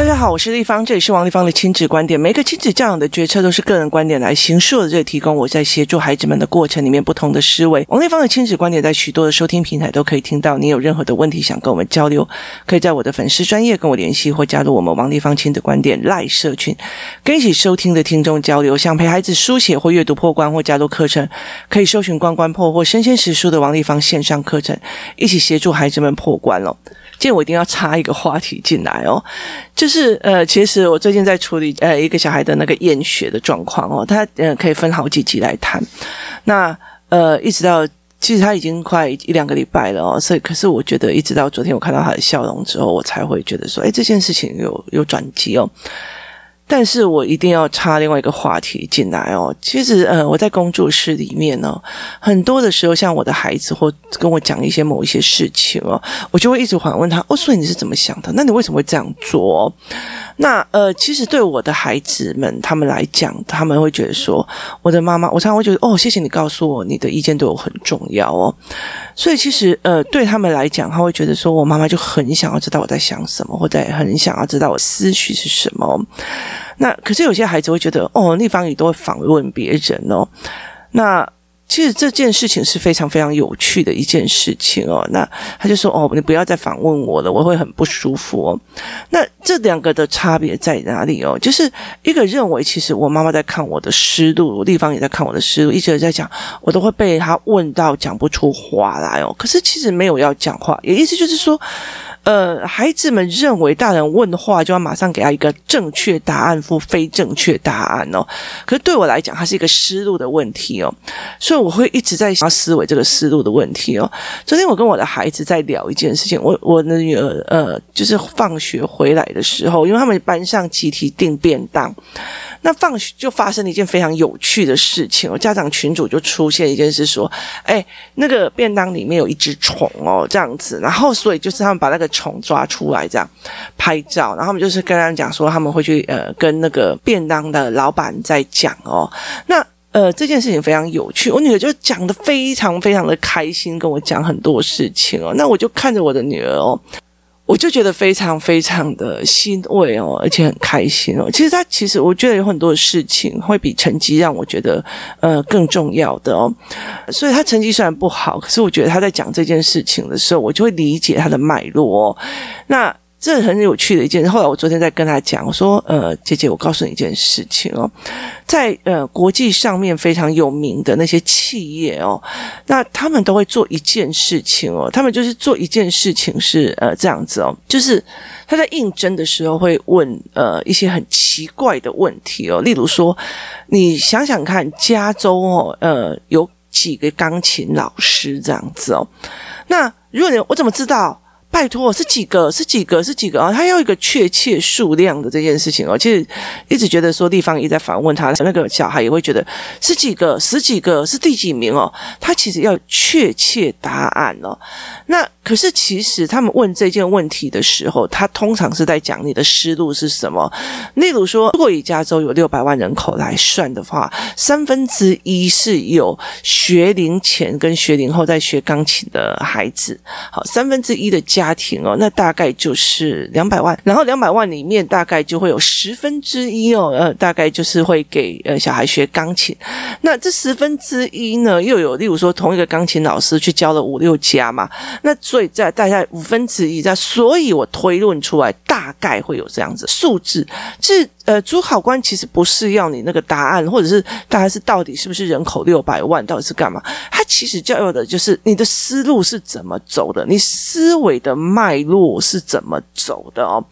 大家好，我是丽芳，这里是王立芳的亲子观点。每个亲子教养的决策都是个人观点来形塑的，这里提供我在协助孩子们的过程里面不同的思维。王立芳的亲子观点在许多的收听平台都可以听到。你有任何的问题想跟我们交流，可以在我的粉丝专业跟我联系，或加入我们王立芳亲子观点赖社群，跟一起收听的听众交流。想陪孩子书写或阅读破关或加入课程，可以搜寻关关破或身先实书的王立芳线上课程，一起协助孩子们破关了。今天我一定要插一个话题进来哦，就是呃，其实我最近在处理呃一个小孩的那个厌学的状况哦，他呃可以分好几集来谈。那呃一直到其实他已经快一两个礼拜了哦，所以可是我觉得一直到昨天我看到他的笑容之后，我才会觉得说，哎，这件事情有有转机哦。但是我一定要插另外一个话题进来哦。其实，呃，我在工作室里面呢、很多的时候，像我的孩子或跟我讲一些某一些事情哦，我就会一直反问他：“哦，所以你是怎么想的？那你为什么会这样做？”那呃，其实对我的孩子们他们来讲，他们会觉得说，我的妈妈，我常常会觉得：“哦，谢谢你告诉我，你的意见对我很重要哦。”所以其实呃，对他们来讲，他会觉得说我妈妈就很想要知道我在想什么，或者很想要知道我思绪是什么。那可是有些孩子会觉得，哦，那方也都会访问别人哦。那其实这件事情是非常非常有趣的一件事情哦。那他就说，哦，你不要再访问我了，我会很不舒服哦。那这两个的差别在哪里哦？就是一个认为，其实我妈妈在看我的思路，丽芳也在看我的思路，一直在讲，我都会被他问到讲不出话来哦。可是其实没有要讲话，也意思就是说。呃，孩子们认为大人问话就要马上给他一个正确答案或非正确答案哦。可是对我来讲，它是一个思路的问题哦，所以我会一直在想思维这个思路的问题哦。昨天我跟我的孩子在聊一件事情，我我的女儿呃，就是放学回来的时候，因为他们班上集体订便当。那放学就发生了一件非常有趣的事情哦，家长群组就出现一件事，说，哎，那个便当里面有一只虫哦，这样子，然后所以就是他们把那个虫抓出来，这样拍照，然后他们就是跟他们讲说，他们会去呃跟那个便当的老板在讲哦，那呃这件事情非常有趣，我女儿就讲得非常非常的开心，跟我讲很多事情哦，那我就看着我的女儿哦。我就觉得非常非常的欣慰哦，而且很开心哦。其实她其实我觉得有很多事情会比成绩让我觉得呃更重要的哦。所以她成绩虽然不好，可是我觉得她在讲这件事情的时候，我就会理解她的脉络哦。那。这很有趣的一件事。后来我昨天在跟他讲，我说：“呃，姐姐，我告诉你一件事情哦，在呃国际上面非常有名的那些企业哦，那他们都会做一件事情哦，他们就是做一件事情是呃这样子哦，就是他在应征的时候会问呃一些很奇怪的问题哦，例如说，你想想看，加州哦，呃有几个钢琴老师这样子哦，那如果你我怎么知道？”拜托，是几个？是几个？是几个啊？他要一个确切数量的这件事情哦。其实一直觉得说，地方一直在反问他，那个小孩也会觉得是几个？十几个？是第几名哦？他其实要确切答案哦。那可是其实他们问这件问题的时候，他通常是在讲你的思路是什么。例如说，如果以加州有六百万人口来算的话，三分之一是有学龄前跟学龄后在学钢琴的孩子。好，三分之一的家。家庭哦，那大概就是两百万，然后两百万里面大概就会有十分之一哦，呃，大概就是会给呃小孩学钢琴。那这十分之一呢，又有例如说同一个钢琴老师去教了五六家嘛，那所以在大概五分之一在，所以我推论出来大概会有这样子数字。是呃，主考官其实不是要你那个答案，或者是大概是到底是不是人口六百万，到底是干嘛？他其实教育的就是你的思路是怎么走的，你思维的。的脉络是怎么走的哦？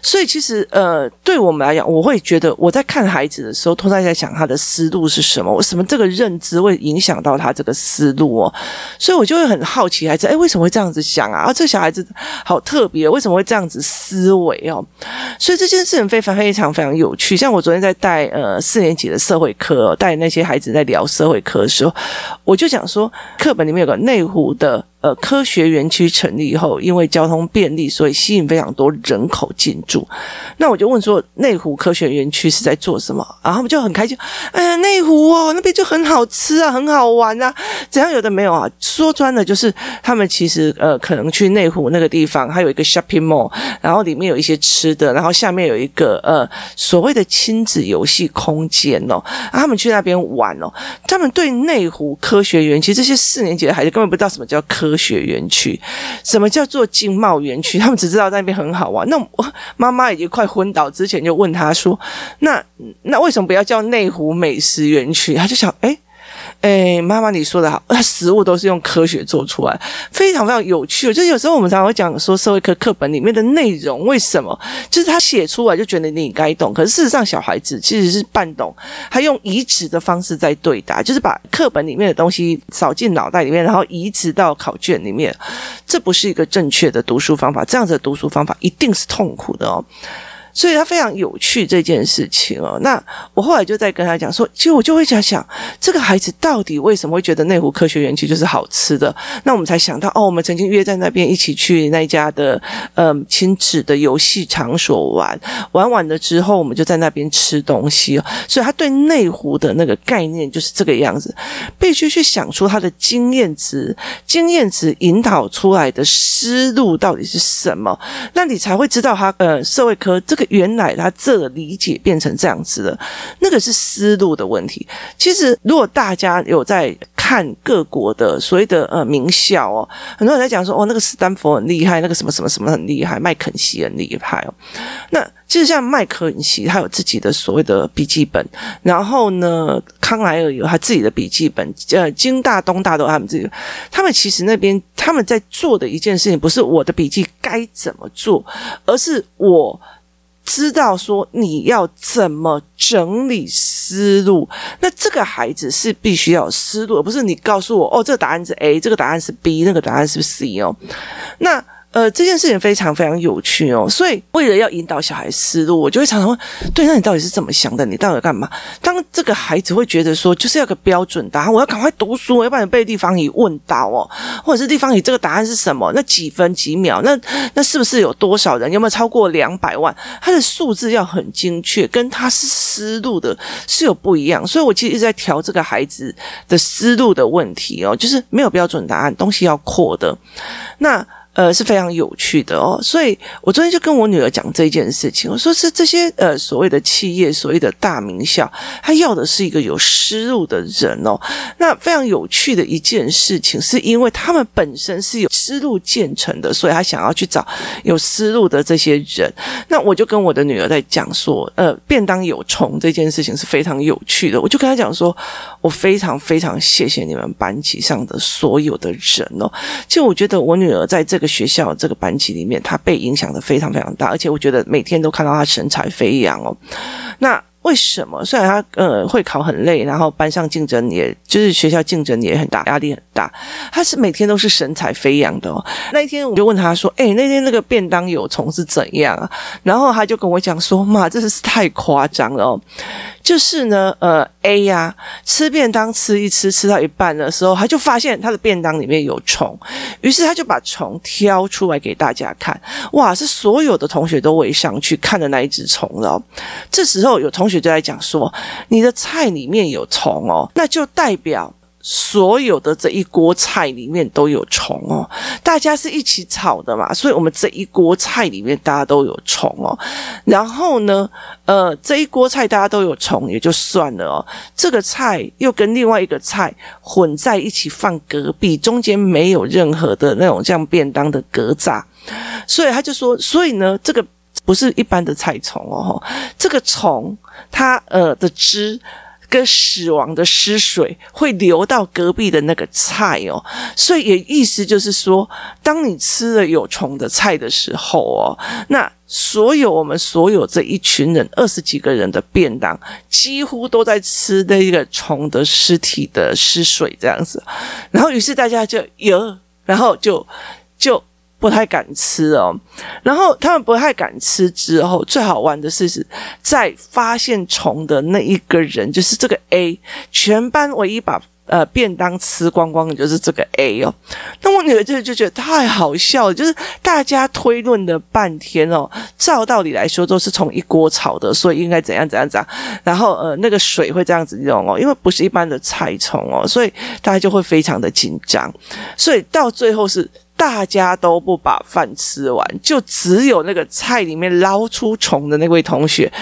所以其实呃，对我们来讲，我会觉得我在看孩子的时候，通常在想他的思路是什么，为什么这个认知会影响到他这个思路哦？所以我就会很好奇孩子，哎，为什么会这样子想啊？啊，这小孩子好特别，为什么会这样子思维哦？所以这件事情非常非常非常有趣。像我昨天在带呃四年级的社会课，带那些孩子在聊社会课的时候，我就讲说，课本里面有个内湖的。呃科学园区成立以后，因为交通便利，所以吸引非常多人口进驻。那我就问说，内湖科学园区是在做什么？然后他们就很开心，哎呀，内湖哦，那边就很好吃啊，很好玩啊，怎样有的没有啊？说穿了就是他们其实呃可能去内湖那个地方，还有一个 shopping mall，然后里面有一些吃的，然后下面有一个呃所谓的亲子游戏空间哦，他们去那边玩哦，他们对内湖科学园区这些四年级的孩子根本不知道什么叫科学园区，什么叫做经贸园区，他们只知道那边很好玩。那我妈妈已经快昏倒之前就问他说：“那那为什么不要叫内湖美食园区？”他就想，哎。哎，妈妈，你说的好，食物都是用科学做出来，非常非常有趣。就有时候我们常常会讲说，社会科课本里面的内容为什么，就是他写出来就觉得你应该懂，可是事实上小孩子其实是半懂，他用移植的方式在对答，就是把课本里面的东西扫进脑袋里面，然后移植到考卷里面，这不是一个正确的读书方法，这样子的读书方法一定是痛苦的哦。所以他非常有趣这件事情哦。那我后来就在跟他讲说，其实我就会想想，这个孩子到底为什么会觉得内湖科学园区就是好吃的？那我们才想到哦，我们曾经约在那边一起去那家的嗯亲子的游戏场所玩，玩完了之后我们就在那边吃东西哦。所以他对内湖的那个概念就是这个样子，必须去想出他的经验值，经验值引导出来的思路到底是什么？那你才会知道他呃社会科这个。原来他这个理解变成这样子的，那个是思路的问题。其实，如果大家有在看各国的所谓的呃名校哦，很多人在讲说哦，那个斯坦福很厉害，那个什么什么什么很厉害，麦肯锡很厉害哦。那其实像麦肯锡，他有自己的所谓的笔记本，然后呢，康莱尔有他自己的笔记本，呃，京大、东大都他们自己。他们其实那边他们在做的一件事情，不是我的笔记该怎么做，而是我。知道说你要怎么整理思路，那这个孩子是必须要有思路，而不是你告诉我哦，这个答案是 A，这个答案是 B，那个答案是 C 哦，那。呃，这件事情非常非常有趣哦，所以为了要引导小孩思路，我就会常常问：对，那你到底是怎么想的？你到底干嘛？当这个孩子会觉得说，就是要个标准答案，我要赶快读书，要不然被地方语问到哦，或者是地方语这个答案是什么？那几分几秒？那那是不是有多少人？有没有超过两百万？他的数字要很精确，跟他是思路的是有不一样。所以我其实一直在调这个孩子的思路的问题哦，就是没有标准答案，东西要扩的那。呃，是非常有趣的哦，所以我昨天就跟我女儿讲这件事情，我说是这些呃所谓的企业，所谓的大名校，他要的是一个有思路的人哦。那非常有趣的一件事情，是因为他们本身是有思路建成的，所以他想要去找有思路的这些人。那我就跟我的女儿在讲说，呃，便当有虫这件事情是非常有趣的，我就跟她讲说，我非常非常谢谢你们班级上的所有的人哦。其实我觉得我女儿在这个。学校这个班级里面，她被影响的非常非常大，而且我觉得每天都看到她神采飞扬哦。那为什么？虽然他呃会考很累，然后班上竞争也就是学校竞争也很大，压力很大，他是每天都是神采飞扬的哦。那一天我就问他说：“哎，那天那个便当有虫是怎样啊？”然后他就跟我讲说：“妈，这是太夸张了哦。”就是呢，呃，A 呀、吃便当吃一吃，吃到一半的时候，他就发现他的便当里面有虫，于是他就把虫挑出来给大家看，哇，是所有的同学都围上去看的那一只虫了。这时候有同学就在讲说，你的菜里面有虫哦，那就代表。所有的这一锅菜里面都有虫哦，大家是一起炒的嘛，所以我们这一锅菜里面大家都有虫哦。然后呢，呃，这一锅菜大家都有虫也就算了哦，这个菜又跟另外一个菜混在一起放隔壁，中间没有任何的那种像便当的隔栅，所以他就说，所以呢，这个不是一般的菜虫哦，这个虫它呃的汁。跟死亡的尸水会流到隔壁的那个菜哦，所以也意思就是说，当你吃了有虫的菜的时候哦，那所有我们所有这一群人二十几个人的便当，几乎都在吃那个虫的尸体的尸水这样子，然后于是大家就有，然后就就。不太敢吃哦，然后他们不太敢吃之后，最好玩的是是在发现虫的那一个人，就是这个 A，全班唯一把呃，便当吃光光的就是这个 A 哦，那我女儿就就觉得太好笑了，就是大家推论了半天哦，照道理来说都是从一锅炒的，所以应该怎样怎样怎样，然后呃那个水会这样子用哦，因为不是一般的菜虫哦，所以大家就会非常的紧张，所以到最后是大家都不把饭吃完，就只有那个菜里面捞出虫的那位同学。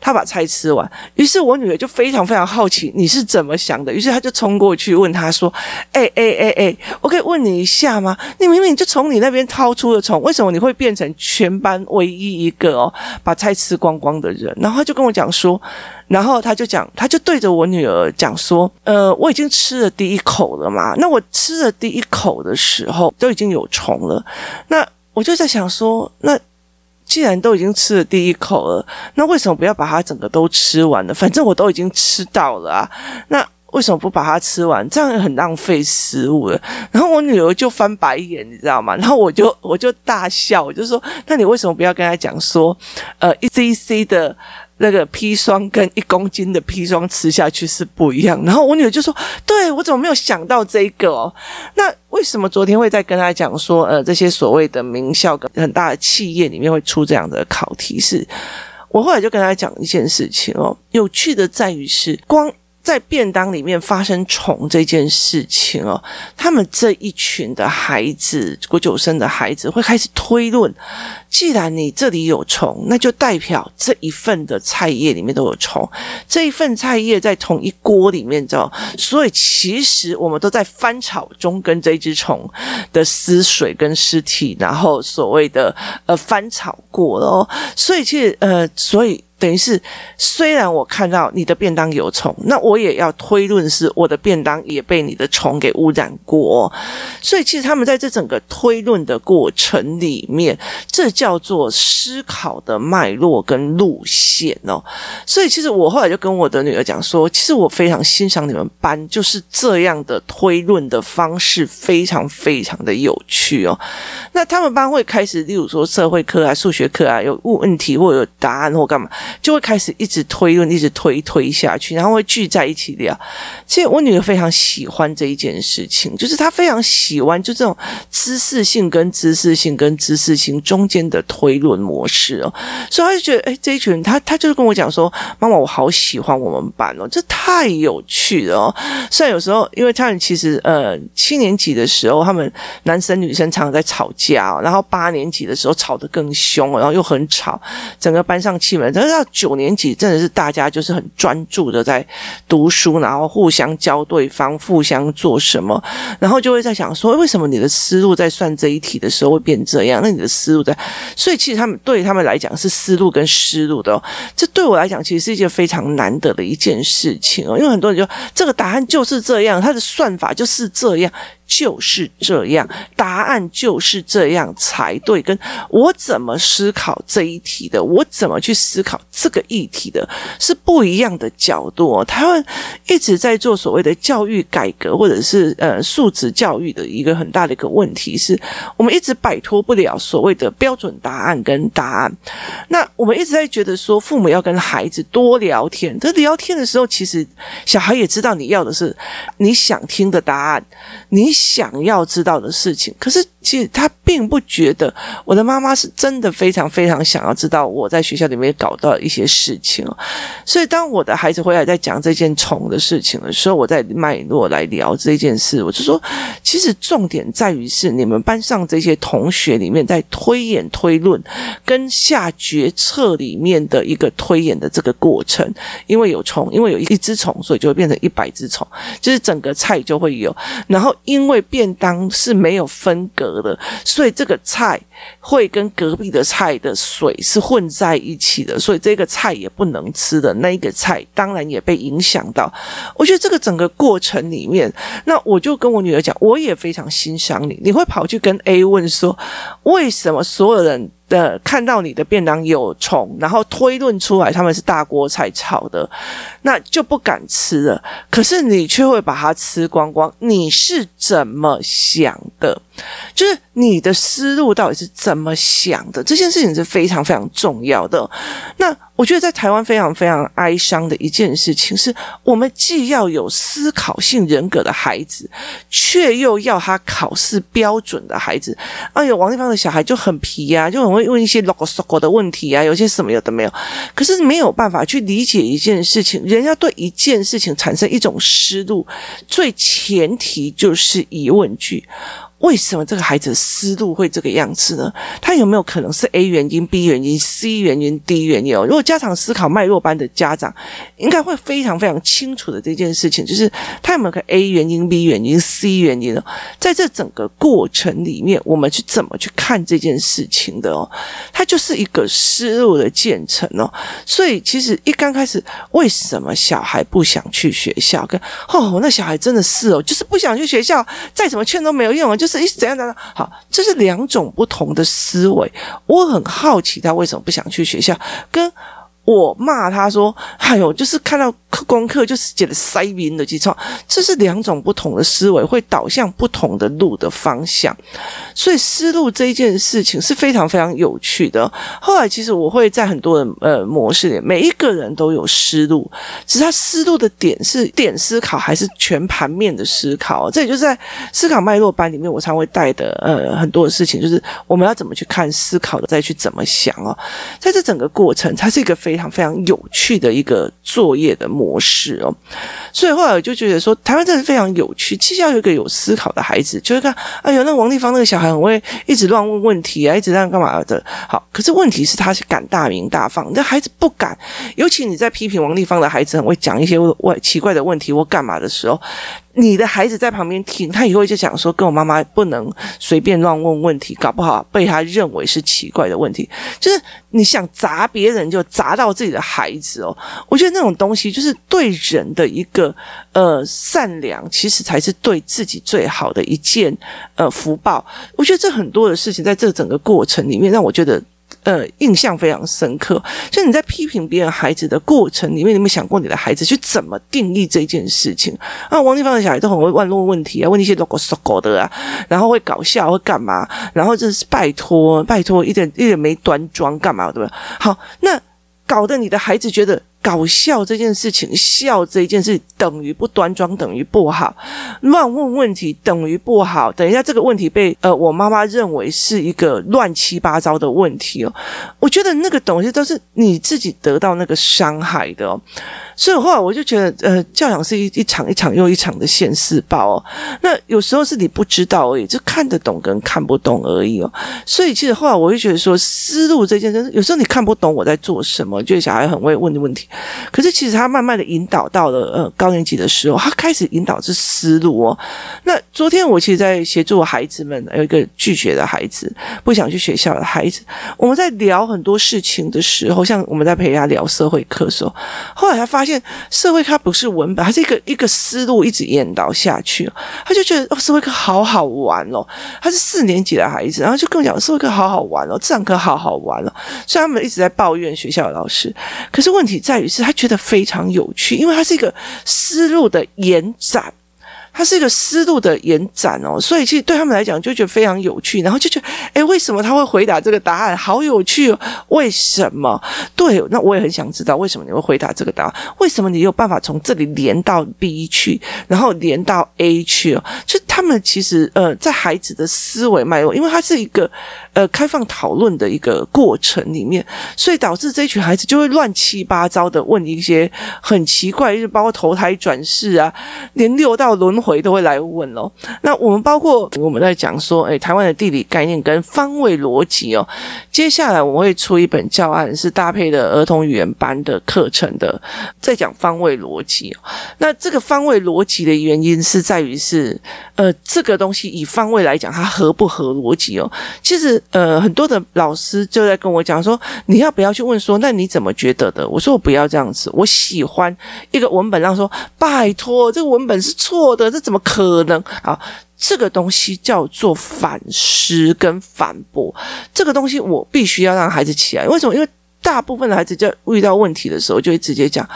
他把菜吃完，于是我女儿就非常非常好奇你是怎么想的，于是他就冲过去问他说：“哎哎哎哎，我可以问你一下吗？你明明就从你那边掏出了虫，为什么你会变成全班唯一一个哦把菜吃光光的人？”然后他就跟我讲说，然后他就讲，他就对着我女儿讲说：“呃，我已经吃了第一口了嘛，那我吃了第一口的时候都已经有虫了，那我就在想说，那。”既然都已经吃了第一口了，那为什么不要把它整个都吃完了？反正我都已经吃到了啊，那为什么不把它吃完？这样很浪费食物了。然后我女儿就翻白眼，你知道吗？然后我就我就大笑，我就说：那你为什么不要跟他讲说，呃，一 cc 的。那个砒霜跟一公斤的砒霜吃下去是不一样，然后我女儿就说：“对，我怎么没有想到这个哦？那为什么昨天会在跟她讲说，呃，这些所谓的名校跟很大的企业里面会出这样的考题？是我后来就跟她讲一件事情哦，有趣的在于是光。”在便当里面发生虫这件事情哦，他们这一群的孩子，国九生的孩子会开始推论：既然你这里有虫，那就代表这一份的菜叶里面都有虫。这一份菜叶在同一锅里面，知道？所以其实我们都在翻炒中跟这只虫的尸水跟尸体，然后所谓的呃翻炒过了哦。所以其实呃，所以。等于是，虽然我看到你的便当有虫，那我也要推论是我的便当也被你的虫给污染过。所以其实他们在这整个推论的过程里面，这叫做思考的脉络跟路线哦。所以其实我后来就跟我的女儿讲说，其实我非常欣赏你们班就是这样的推论的方式，非常非常的有趣哦。那他们班会开始，例如说社会课啊、数学课啊，有问问题或有答案或干嘛。就会开始一直推论，一直推推下去，然后会聚在一起聊。其实我女儿非常喜欢这一件事情，就是她非常喜欢就这种知识性跟知识性跟知识性中间的推论模式哦。所以她就觉得，哎，这一群人，她她就是跟我讲说，妈妈，我好喜欢我们班哦，这太有趣了哦。虽然有时候，因为他们其实呃七年级的时候，他们男生女生常常在吵架，然后八年级的时候吵得更凶，然后又很吵，整个班上气氛，但是。到九年级，真的是大家就是很专注的在读书，然后互相教对方，互相做什么，然后就会在想说，为什么你的思路在算这一题的时候会变这样？那你的思路在……所以其实他们对他们来讲是思路跟思路的哦。这对我来讲，其实是一件非常难得的一件事情哦，因为很多人就这个答案就是这样，它的算法就是这样。就是这样，答案就是这样才对。跟我怎么思考这一题的，我怎么去思考这个议题的，是不一样的角度哦。台湾一直在做所谓的教育改革，或者是呃素质教育的一个很大的一个问题是，我们一直摆脱不了所谓的标准答案跟答案。那我们一直在觉得说，父母要跟孩子多聊天，这聊天的时候，其实小孩也知道你要的是你想听的答案，你。想要知道的事情，可是其实他并不觉得我的妈妈是真的非常非常想要知道我在学校里面搞到一些事情哦。所以当我的孩子回来在讲这件虫的事情的时候，我在脉络来聊这件事，我就说，其实重点在于是你们班上这些同学里面在推演推论跟下决策里面的一个推演的这个过程，因为有虫，因为有一只虫，所以就会变成一百只虫，就是整个菜就会有，然后因为便当是没有分隔的，所以这个菜会跟隔壁的菜的水是混在一起的，所以这个菜也不能吃的，那一个菜当然也被影响到。我觉得这个整个过程里面，那我就跟我女儿讲，我也非常欣赏你，你会跑去跟 A 问说，为什么所有人的看到你的便当有虫，然后推论出来他们是大锅菜炒的，那就不敢吃了。可是你却会把它吃光光，你是怎么想的？就是你的思路到底是怎么想的？这件事情是非常非常重要的。那我觉得在台湾非常非常哀伤的一件事情，是我们既要有思考性人格的孩子，却又要他考试标准的孩子。哎呦，王立芳的小孩就很皮呀、啊，就很会问一些 logo logo 的问题啊，有些什么有的没有，可是没有办法去理解一件事情，人要对一件事情产生一种思路，最前提就是疑问句。为什么这个孩子思路会这个样子呢？他有没有可能是 A 原因、B 原因、C 原因、D 原因？如果家长思考脉络班的家长，应该会非常非常清楚的这件事情，就是他有没有个 A 原因、B 原因、C 原因呢？在这整个过程里面，我们去怎么去看这件事情的哦？它就是一个思路的建成哦。所以其实一刚开始，为什么小孩不想去学校？跟哦，那小孩真的是哦，就是不想去学校，再怎么劝都没有用啊，就是。一怎样的？好，这是两种不同的思维。我很好奇他为什么不想去学校，跟。我骂他说：“哎呦，就是看到功课就是写的塞明的记错，这是两种不同的思维，会导向不同的路的方向。所以思路这一件事情是非常非常有趣的。后来其实我会在很多的呃模式里，每一个人都有思路，只是他思路的点是点思考还是全盘面的思考。这也就是在思考脉络班里面，我常会带的呃很多的事情，就是我们要怎么去看思考的，再去怎么想哦。在这整个过程，它是一个非常非常有趣的一个作业的模式哦，所以后来我就觉得说，台湾真的非常有趣。其实要有一个有思考的孩子，就会看，哎呦，那王立芳那个小孩很会一直乱问问题啊，一直让干嘛的？好，可是问题是他是敢大名大放，那孩子不敢。尤其你在批评王立芳的孩子很会讲一些问奇怪的问题或干嘛的时候。你的孩子在旁边听，他以后就讲说，跟我妈妈不能随便乱问问题，搞不好被他认为是奇怪的问题。就是你想砸别人，就砸到自己的孩子哦。我觉得那种东西，就是对人的一个呃善良，其实才是对自己最好的一件呃福报。我觉得这很多的事情，在这整个过程里面，让我觉得。呃，印象非常深刻。就你在批评别人孩子的过程里面，你有没有想过你的孩子去怎么定义这件事情？啊，王丽芳的小孩都很会问问问题啊，问一些 logo logo 的啊，然后会搞笑，会干嘛？然后就是拜托，拜托，一点一点没端庄，干嘛？对不对？好，那搞得你的孩子觉得。搞笑这件事情，笑这一件事等于不端庄，等于不好；乱问问题等于不好。等一下，这个问题被呃我妈妈认为是一个乱七八糟的问题哦。我觉得那个东西都是你自己得到那个伤害的哦。所以后来我就觉得，呃，教养是一一场一场又一场的现世报哦。那有时候是你不知道而已，就看得懂跟看不懂而已哦。所以其实后来我就觉得说，思路这件事，有时候你看不懂我在做什么，觉得小孩很会问的问题。可是其实他慢慢的引导到了呃高高年级的时候，他开始引导这思路哦。那昨天我其实，在协助孩子们，有一个拒绝的孩子，不想去学校的孩子，我们在聊很多事情的时候，像我们在陪他聊社会课的时候，后来他发现。社会课不是文本，它是一个一个思路一直引导下去，他就觉得哦，社会课好好玩哦。他是四年级的孩子，然后就跟我讲社会课好好玩哦，自然课好好玩哦。虽然他们一直在抱怨学校的老师，可是问题在于是他觉得非常有趣，因为他是一个思路的延展。它是一个思路的延展哦，所以其实对他们来讲就觉得非常有趣，然后就觉得，哎，为什么他会回答这个答案？好有趣哦！为什么？对，那我也很想知道为什么你会回答这个答案？为什么你有办法从这里连到 B 去，然后连到 A 去哦？就他们其实呃，在孩子的思维脉络，因为它是一个呃开放讨论的一个过程里面，所以导致这群孩子就会乱七八糟的问一些很奇怪，就包括投胎转世啊，连六道轮回。回都会来问哦。那我们包括我们在讲说，哎，台湾的地理概念跟方位逻辑哦。接下来我会出一本教案，是搭配的儿童语言班的课程的，在讲方位逻辑哦。那这个方位逻辑的原因是在于是，呃，这个东西以方位来讲，它合不合逻辑哦？其实，呃，很多的老师就在跟我讲说，你要不要去问说，那你怎么觉得的？我说我不要这样子，我喜欢一个文本让说，拜托，这个文本是错的。怎么可能？啊，这个东西叫做反思跟反驳。这个东西我必须要让孩子起来。为什么？因为大部分的孩子在遇到问题的时候，就会直接讲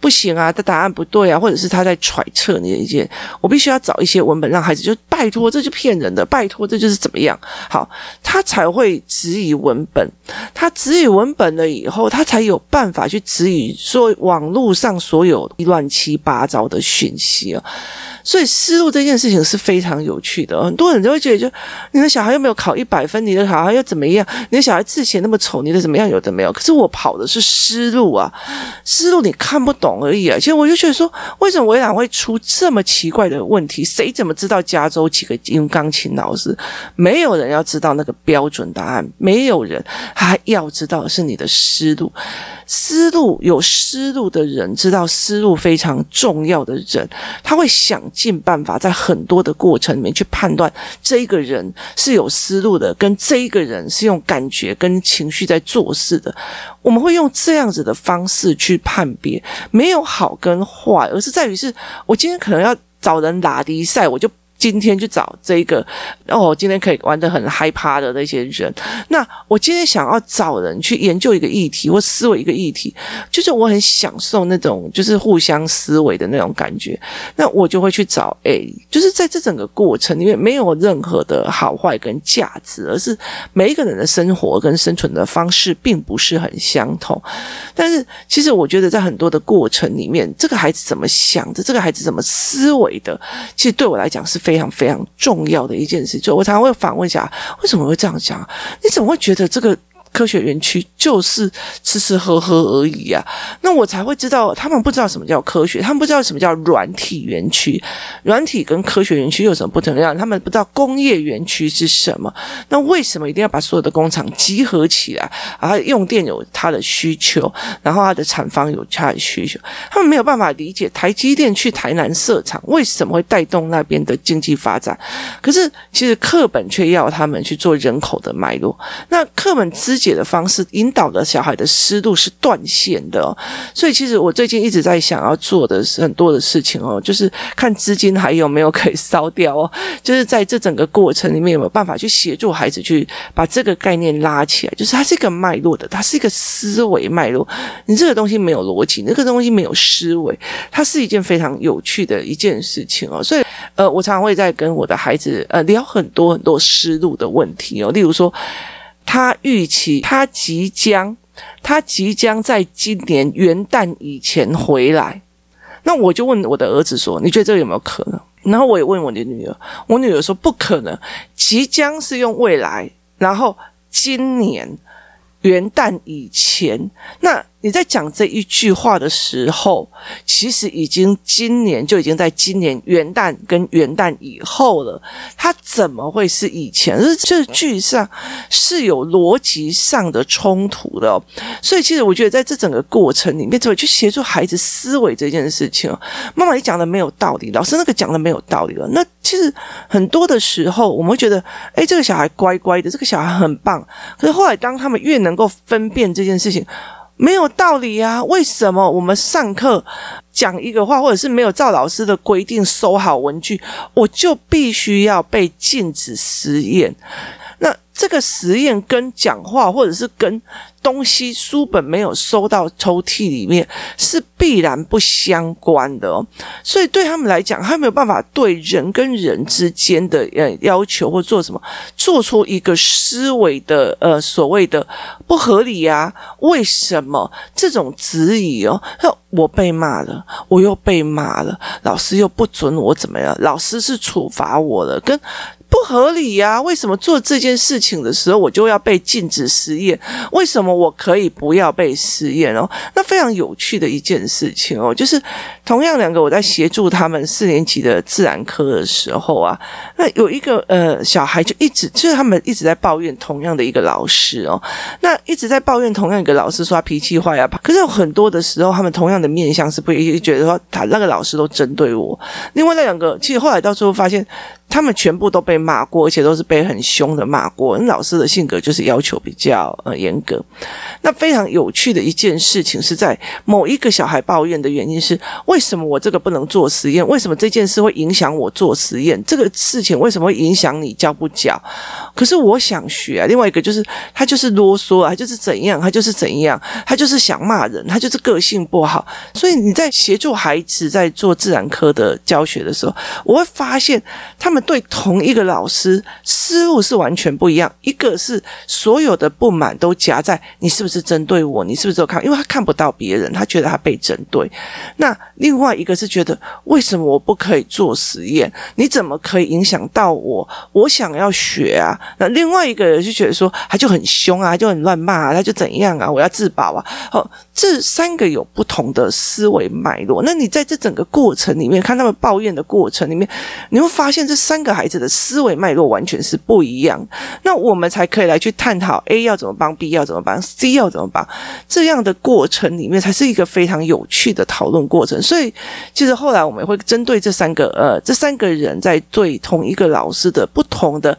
不行啊，他答案不对啊，或者是他在揣测你的意见。我必须要找一些文本，让孩子就拜托，这就骗人的，拜托，这就是怎么样？好，他才会质疑文本。他质疑文本了以后，他才有办法去质疑说网络上所有乱七八糟的讯息啊。所以思路这件事情是非常有趣的，很多人就会觉得，就你的小孩又没有考一百分，你的小孩又怎么样？你的小孩字写那么丑，你的怎么样？有的没有。可是我跑的是思路啊，思路你看不懂而已啊。其实我就觉得说，为什么微软会出这么奇怪的问题？谁怎么知道加州几个音钢琴老师？没有人要知道那个标准答案，没有人还要知道是你的思路。思路有思路的人，知道思路非常重要的人，他会想尽办法，在很多的过程里面去判断这一个人是有思路的，跟这一个人是用感觉跟情绪在做事的。我们会用这样子的方式去判别，没有好跟坏，而是在于是我今天可能要找人打比赛，我就。今天去找这一个哦，今天可以玩得很害怕的那些人。那我今天想要找人去研究一个议题或思维一个议题，就是我很享受那种就是互相思维的那种感觉。那我就会去找 A，就是在这整个过程里面没有任何的好坏跟价值，而是每一个人的生活跟生存的方式并不是很相同。但是其实我觉得在很多的过程里面，这个孩子怎么想的，这个孩子怎么思维的，其实对我来讲是非。非常非常重要的一件事，就我常常会反问一下，为什么会这样想？你怎么会觉得这个？科学园区就是吃吃喝喝而已啊，那我才会知道他们不知道什么叫科学，他们不知道什么叫软体园区，软体跟科学园区有什么不同样？他们不知道工业园区是什么，那为什么一定要把所有的工厂集合起来？啊，用电有它的需求，然后它的厂房有它的需求，他们没有办法理解台积电去台南设厂为什么会带动那边的经济发展，可是其实课本却要他们去做人口的脉络，那课本之解的方式引导的小孩的思路是断线的哦，所以其实我最近一直在想要做的是很多的事情哦，就是看资金还有没有可以烧掉哦，就是在这整个过程里面有没有办法去协助孩子去把这个概念拉起来，就是它是一个脉络的，它是一个思维脉络，你这个东西没有逻辑，那个东西没有思维，它是一件非常有趣的一件事情哦，所以呃，我常常会在跟我的孩子呃聊很多很多思路的问题哦，例如说。他预期他即将，他即将在今年元旦以前回来。那我就问我的儿子说：“你觉得这个有没有可能？”然后我也问我的女儿，我女儿说：“不可能，即将是用未来，然后今年元旦以前。”那。你在讲这一句话的时候，其实已经今年就已经在今年元旦跟元旦以后了。他怎么会是以前？是这句上是有逻辑上的冲突的哦。所以，其实我觉得在这整个过程里面，怎么去协助孩子思维这件事情？妈妈，你讲的没有道理，老师那个讲的没有道理了。那其实很多的时候，我们会觉得，诶，这个小孩乖乖的，这个小孩很棒。可是后来，当他们越能够分辨这件事情。没有道理啊！为什么我们上课讲一个话，或者是没有照老师的规定收好文具，我就必须要被禁止实验？那这个实验跟讲话，或者是跟东西书本没有收到抽屉里面，是必然不相关的哦。所以对他们来讲，他没有办法对人跟人之间的呃要求或做什么，做出一个思维的呃所谓的不合理呀？为什么这种质疑哦？我被骂了，我又被骂了，老师又不准我怎么样？老师是处罚我了，跟。不合理呀！为什么做这件事情的时候，我就要被禁止实验？为什么我可以不要被实验哦？那非常有趣的一件事情哦，就是同样两个我在协助他们四年级的自然科的时候啊，那有一个呃小孩就一直就是他们一直在抱怨同样的一个老师哦，那一直在抱怨同样一个老师说他脾气坏啊，可是有很多的时候他们同样的面向是不一，觉得说他那个老师都针对我。另外那两个其实后来到最后发现。他们全部都被骂过，而且都是被很凶的骂过。那老师的性格就是要求比较呃严格。那非常有趣的一件事情是在某一个小孩抱怨的原因是：为什么我这个不能做实验？为什么这件事会影响我做实验？这个事情为什么会影响你教不教？可是我想学啊。另外一个就是他就是啰嗦啊，他就是怎样，他就是怎样，他就是想骂人，他就是个性不好。所以你在协助孩子在做自然科的教学的时候，我会发现他们。对同一个老师思路是完全不一样，一个是所有的不满都夹在你是不是针对我，你是不是有看？因为他看不到别人，他觉得他被针对。那另外一个是觉得为什么我不可以做实验？你怎么可以影响到我？我想要学啊。那另外一个人就觉得说他就很凶啊，就很乱骂啊，他就怎样啊？我要自保啊。哦，这三个有不同的思维脉络。那你在这整个过程里面看他们抱怨的过程里面，你会发现这三。个孩子的思维脉络完全是不一样，那我们才可以来去探讨 A 要怎么帮，B 要怎么帮，C 要怎么帮，这样的过程里面才是一个非常有趣的讨论过程。所以，其实后来我们会针对这三个呃，这三个人在对同一个老师的不同的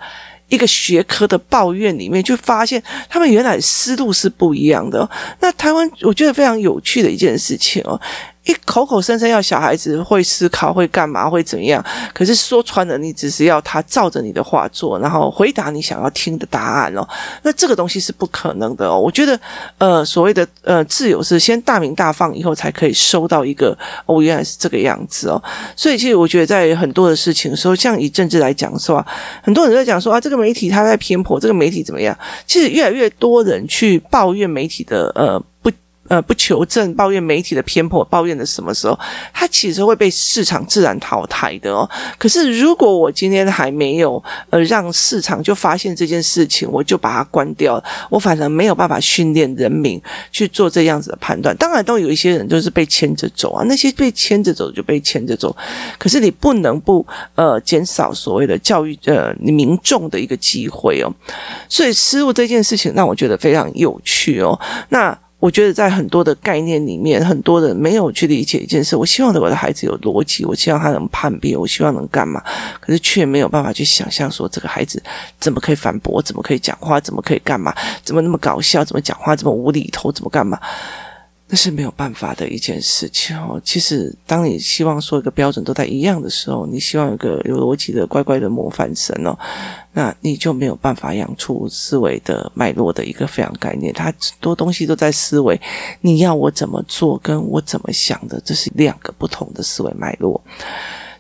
一个学科的抱怨里面，就发现他们原来思路是不一样的。那台湾我觉得非常有趣的一件事情哦。一口口声声要小孩子会思考，会干嘛，会怎样？可是说穿了，你只是要他照着你的话做，然后回答你想要听的答案哦。那这个东西是不可能的哦。我觉得，呃，所谓的呃自由是先大鸣大放以后才可以收到一个哦，原来是这个样子哦。所以其实我觉得，在很多的事情说，像以政治来讲说啊，很多人在讲说啊，这个媒体他在偏颇，这个媒体怎么样？其实越来越多人去抱怨媒体的呃不。呃，不求证，抱怨媒体的偏颇，抱怨的什么时候，他其实会被市场自然淘汰的哦。可是，如果我今天还没有呃让市场就发现这件事情，我就把它关掉，我反而没有办法训练人民去做这样子的判断。当然，都有一些人就是被牵着走啊，那些被牵着走就被牵着走。可是，你不能不呃减少所谓的教育呃民众的一个机会哦。所以，失误这件事情让我觉得非常有趣哦。那。我觉得在很多的概念里面，很多人没有去理解一件事。我希望我的孩子有逻辑，我希望他能叛变，我希望能干嘛？可是却没有办法去想象说，这个孩子怎么可以反驳，怎么可以讲话，怎么可以干嘛？怎么那么搞笑？怎么讲话这么无厘头？怎么干嘛？那是没有办法的一件事情哦。其实，当你希望说一个标准都在一样的时候，你希望有个有逻辑的乖乖的模范生哦，那你就没有办法养出思维的脉络的一个非常概念。它多东西都在思维，你要我怎么做，跟我怎么想的，这是两个不同的思维脉络。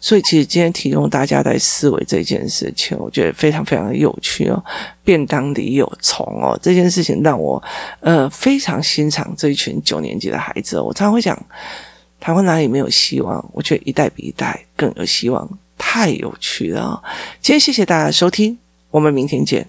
所以，其实今天提供大家在思维这件事情，我觉得非常非常的有趣哦。便当里有虫哦，这件事情让我呃非常欣赏这一群九年级的孩子哦。我常常会讲，台湾哪里没有希望？我觉得一代比一代更有希望，太有趣了。今天谢谢大家收听，我们明天见。